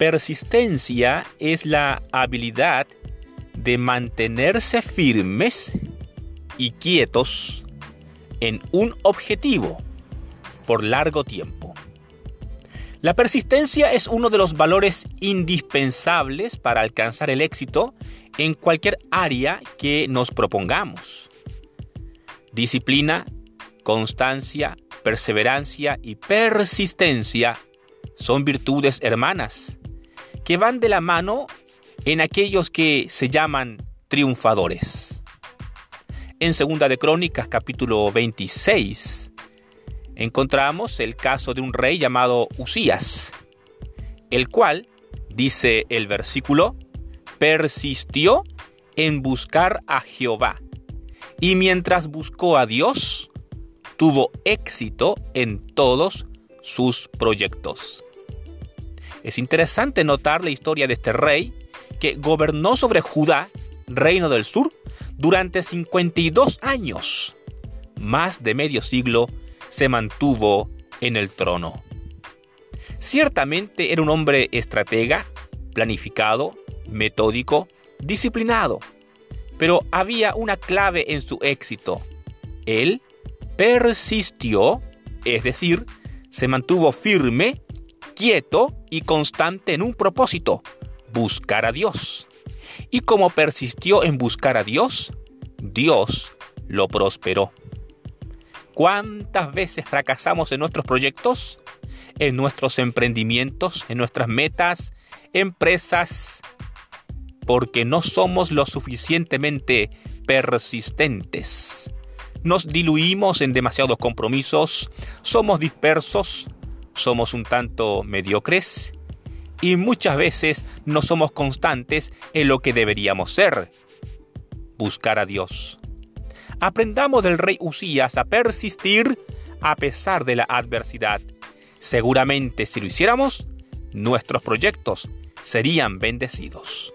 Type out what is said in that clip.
Persistencia es la habilidad de mantenerse firmes y quietos en un objetivo por largo tiempo. La persistencia es uno de los valores indispensables para alcanzar el éxito en cualquier área que nos propongamos. Disciplina, constancia, perseverancia y persistencia son virtudes hermanas que van de la mano en aquellos que se llaman triunfadores. En Segunda de Crónicas capítulo 26 encontramos el caso de un rey llamado Usías, el cual, dice el versículo, persistió en buscar a Jehová y mientras buscó a Dios, tuvo éxito en todos sus proyectos. Es interesante notar la historia de este rey que gobernó sobre Judá, reino del sur, durante 52 años. Más de medio siglo se mantuvo en el trono. Ciertamente era un hombre estratega, planificado, metódico, disciplinado, pero había una clave en su éxito. Él persistió, es decir, se mantuvo firme quieto y constante en un propósito, buscar a Dios. Y como persistió en buscar a Dios, Dios lo prosperó. ¿Cuántas veces fracasamos en nuestros proyectos, en nuestros emprendimientos, en nuestras metas, empresas? Porque no somos lo suficientemente persistentes. Nos diluimos en demasiados compromisos, somos dispersos, somos un tanto mediocres y muchas veces no somos constantes en lo que deberíamos ser. Buscar a Dios. Aprendamos del rey Usías a persistir a pesar de la adversidad. Seguramente si lo hiciéramos, nuestros proyectos serían bendecidos.